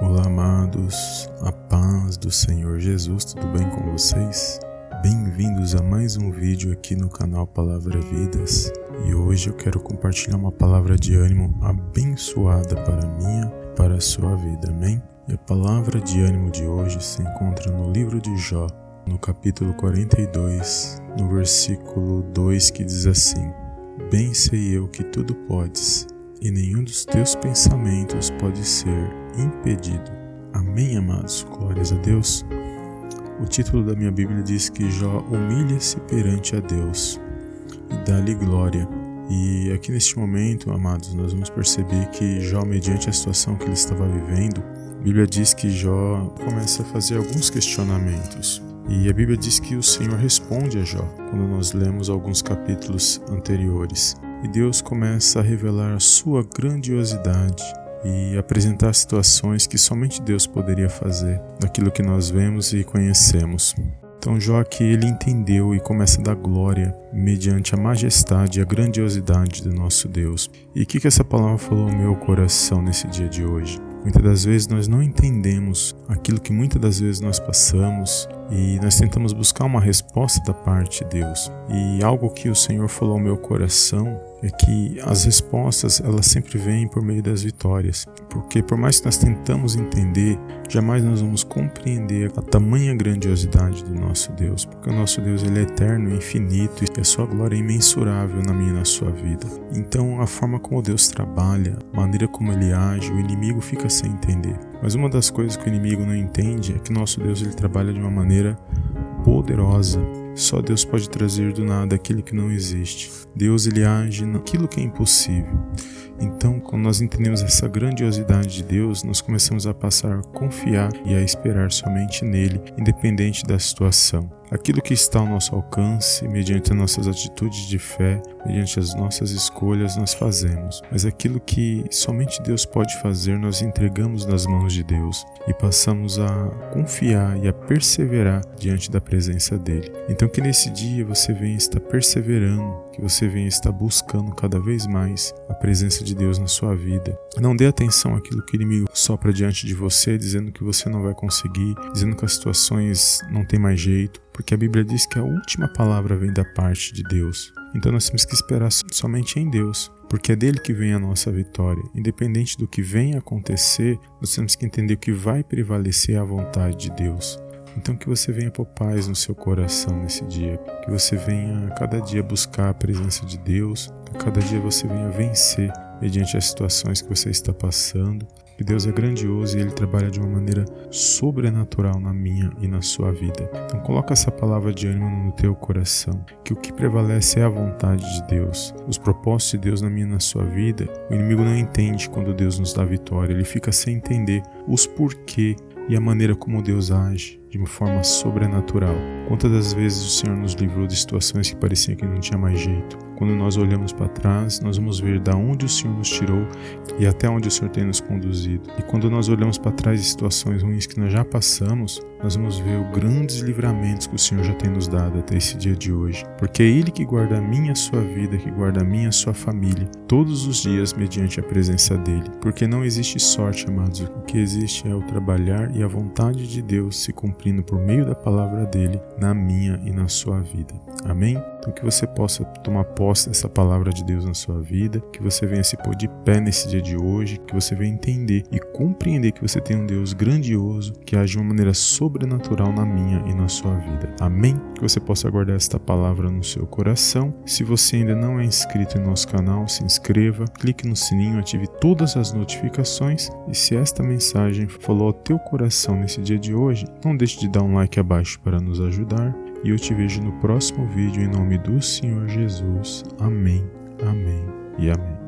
Olá, amados, a paz do Senhor Jesus, tudo bem com vocês? Bem-vindos a mais um vídeo aqui no canal Palavra Vidas e hoje eu quero compartilhar uma palavra de ânimo abençoada para minha, para a sua vida, amém? E a palavra de ânimo de hoje se encontra no livro de Jó, no capítulo 42, no versículo 2 que diz assim: Bem sei eu que tudo podes e nenhum dos teus pensamentos pode ser impedido. Amém, amados? Glórias a Deus. O título da minha Bíblia diz que Jó humilha-se perante a Deus e dá-lhe glória. E aqui neste momento, amados, nós vamos perceber que Jó, mediante a situação que ele estava vivendo, a Bíblia diz que Jó começa a fazer alguns questionamentos. E a Bíblia diz que o Senhor responde a Jó quando nós lemos alguns capítulos anteriores e Deus começa a revelar a sua grandiosidade e apresentar situações que somente Deus poderia fazer, daquilo que nós vemos e conhecemos. Então Jó aqui ele entendeu e começa a dar glória mediante a majestade e a grandiosidade do nosso Deus. E o que, que essa palavra falou no meu coração nesse dia de hoje? Muitas das vezes nós não entendemos aquilo que muitas das vezes nós passamos e nós tentamos buscar uma resposta da parte de Deus. E algo que o Senhor falou ao meu coração é que as respostas elas sempre vêm por meio das vitórias, porque por mais que nós tentamos entender, jamais nós vamos compreender a tamanha grandiosidade do nosso Deus, porque o nosso Deus ele é eterno, infinito e a sua glória é imensurável na minha e na sua vida. Então a forma como Deus trabalha, a maneira como ele age, o inimigo fica sem entender. Mas uma das coisas que o inimigo não entende é que nosso Deus ele trabalha de uma maneira poderosa só Deus pode trazer do nada aquilo que não existe. Deus ele age naquilo que é impossível. Então, quando nós entendemos essa grandiosidade de Deus, nós começamos a passar a confiar e a esperar somente nele, independente da situação. Aquilo que está ao nosso alcance, mediante as nossas atitudes de fé, mediante as nossas escolhas, nós fazemos. Mas aquilo que somente Deus pode fazer, nós entregamos nas mãos de Deus e passamos a confiar e a perseverar diante da presença dele. Então, que nesse dia você venha estar perseverando, que você venha estar buscando cada vez mais a presença de Deus na sua vida. Não dê atenção àquilo que o inimigo sopra diante de você, dizendo que você não vai conseguir, dizendo que as situações não tem mais jeito, porque a Bíblia diz que a última palavra vem da parte de Deus. Então nós temos que esperar somente em Deus, porque é dele que vem a nossa vitória. Independente do que venha acontecer, nós temos que entender que vai prevalecer a vontade de Deus. Então que você venha por paz no seu coração nesse dia, que você venha a cada dia buscar a presença de Deus, que a cada dia você venha vencer mediante as situações que você está passando. Que Deus é grandioso e Ele trabalha de uma maneira sobrenatural na minha e na sua vida. Então coloca essa palavra de ânimo no teu coração, que o que prevalece é a vontade de Deus, os propósitos de Deus na minha e na sua vida. O inimigo não entende quando Deus nos dá vitória, ele fica sem entender os porquê e a maneira como Deus age de uma forma sobrenatural. Quantas das vezes o Senhor nos livrou de situações que pareciam que não tinha mais jeito? Quando nós olhamos para trás, nós vamos ver da onde o Senhor nos tirou e até onde o Senhor tem nos conduzido. E quando nós olhamos para trás de situações ruins que nós já passamos, nós vamos ver os grandes livramentos que o Senhor já tem nos dado até esse dia de hoje. Porque é Ele que guarda a minha a sua vida, que guarda a minha a sua família, todos os dias mediante a presença dEle. Porque não existe sorte, amados. O que existe é o trabalhar e a vontade de Deus se cumprindo por meio da palavra dEle na minha e na sua vida. Amém? Então que você possa tomar posse dessa palavra de Deus na sua vida, que você venha se pôr de pé nesse dia de hoje, que você venha entender e compreender que você tem um Deus grandioso que age de uma maneira sobrenatural na minha e na sua vida. Amém? Que você possa guardar esta palavra no seu coração. Se você ainda não é inscrito em nosso canal, se inscreva, clique no sininho, ative todas as notificações e se esta mensagem falou ao teu coração nesse dia de hoje, não deixe de dar um like abaixo para nos ajudar e eu te vejo no próximo vídeo em nome do Senhor Jesus. Amém, amém e amém.